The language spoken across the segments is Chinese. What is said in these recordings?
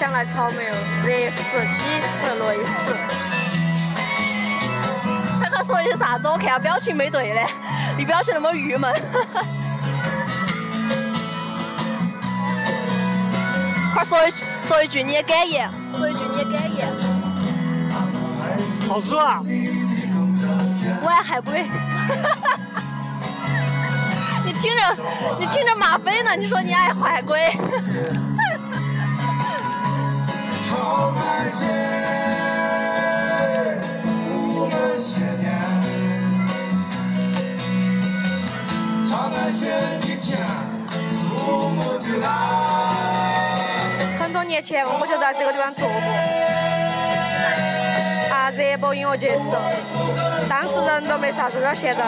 想来草莓哦，热死，几十累死。他刚说的是啥子？我看他表情没对的，你表情那么郁闷。快说一说一句你的感言，说一句你的感言。好吃啊！我爱海龟。你听着，你听着马飞呢？你说你爱海龟。年前我就在这个地方做过，啊，热播音乐节时候，当时人都没啥子，到现在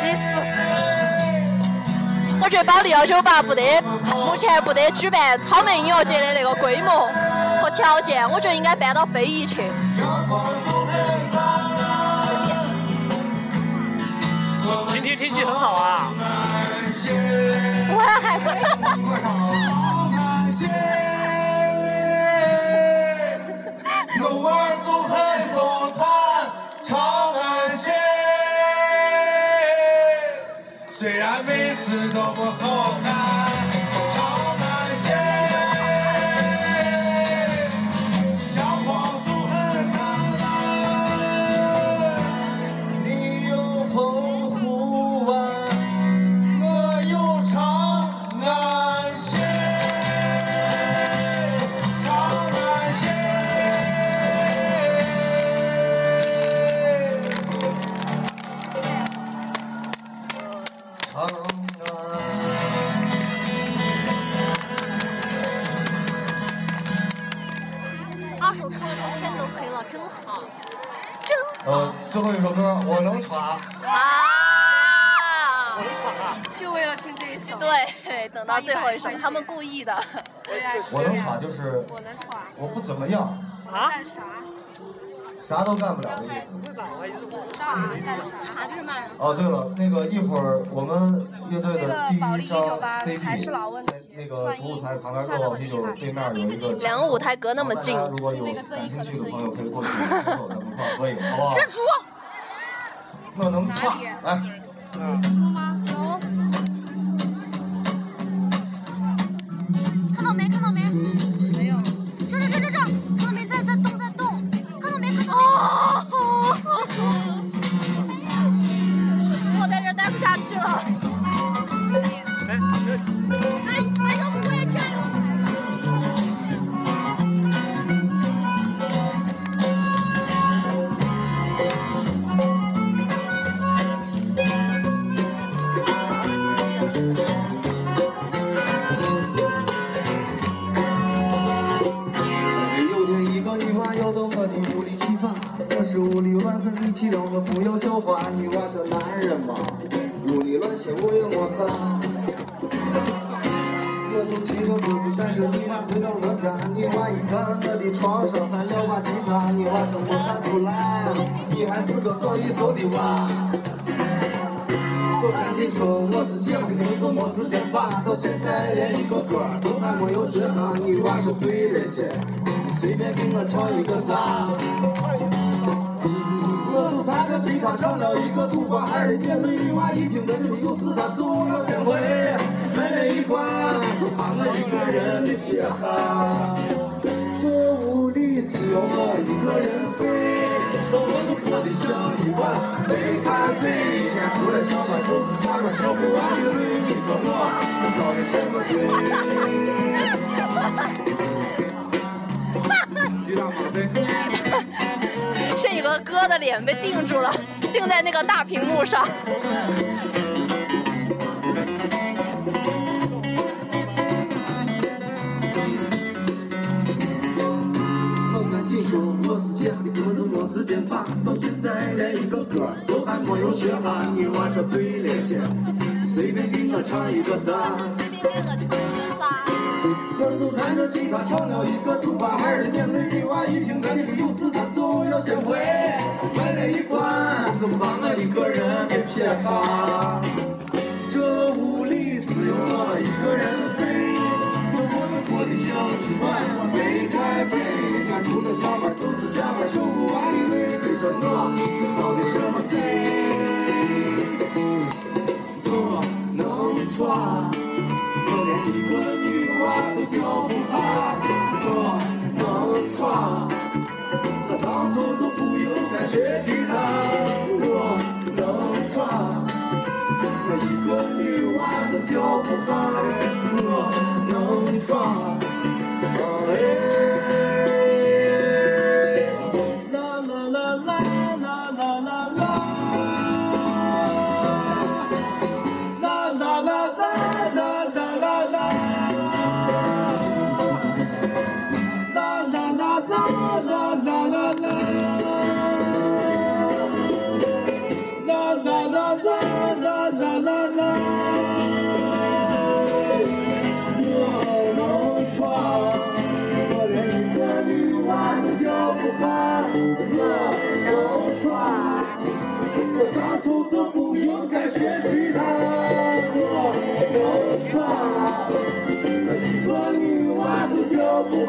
几十。我觉得保利幺九八不得，目前不得举办草莓音乐节的那个规模和条件，我觉得应该搬到非遗去。今天天气很好啊！我还虽然每次都不好看，呃，最后一首歌我能闯。啊！就为了听这一首。对，等到最后一首，他们故意的。我能闯就是我能闯。我不怎么样，啊？干啥？啥都干不了的意思。哦，对了，那个一会儿我们乐队的第一张198还是老 CD 在那个主舞台旁边歌王啤酒对面有一个。两个舞台隔那么近如果有感兴趣的朋友可以过去咱们一块儿合影，好不好？蜘蛛。我能唱，来。蜘蛛吗？有。气的，我不要笑话。你娃说男人嘛，屋里乱些我也没啥。我就骑着车子带着你娃回到我家，你娃一看我的床上还撂把吉他，你娃说没看出来，你还是个搞艺术的娃。我赶紧说我是这样的工作没时间发，到现在连一个歌都还没有学哈，你娃说对了些，你随便给我唱一个啥？我就弹着吉他唱了一个土瓜孩的眼泪，女娃一听这里有事，她总要先回门那一关，就把我一个人的撇下。这屋里只有我一个人飞，生活就过得像一碗白开水。一天出来上班就是下班说不完的累，你说我是遭的什么罪？吉他马飞。是一个哥的脸被定住了，定在那个大屏幕上。我赶紧说，我是这样的工作没时间发，到现在连一个歌都还没有学好。女娃说对了些，随便给我唱一个啥？我我就弹着吉他唱了一个土八儿的眼泪这娃一听到这说有事他就要先回门儿一关他把我一个人给撇下这屋里只有我一个人废生活就过得像一碗白开水一除了上班就是下班受不完的累对说我是遭的什么罪。我能穿我的女娃都跳不好我能耍我当初就不应该学起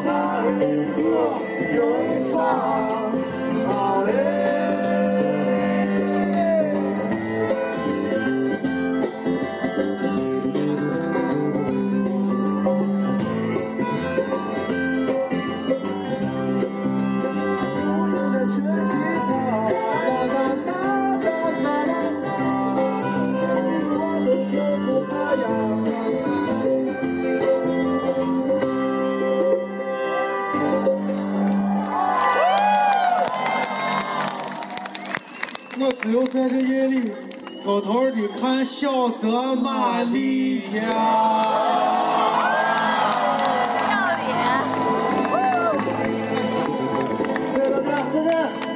Lại bước. 偷偷的看小泽玛利亚，笑脸。谢谢大家，再见。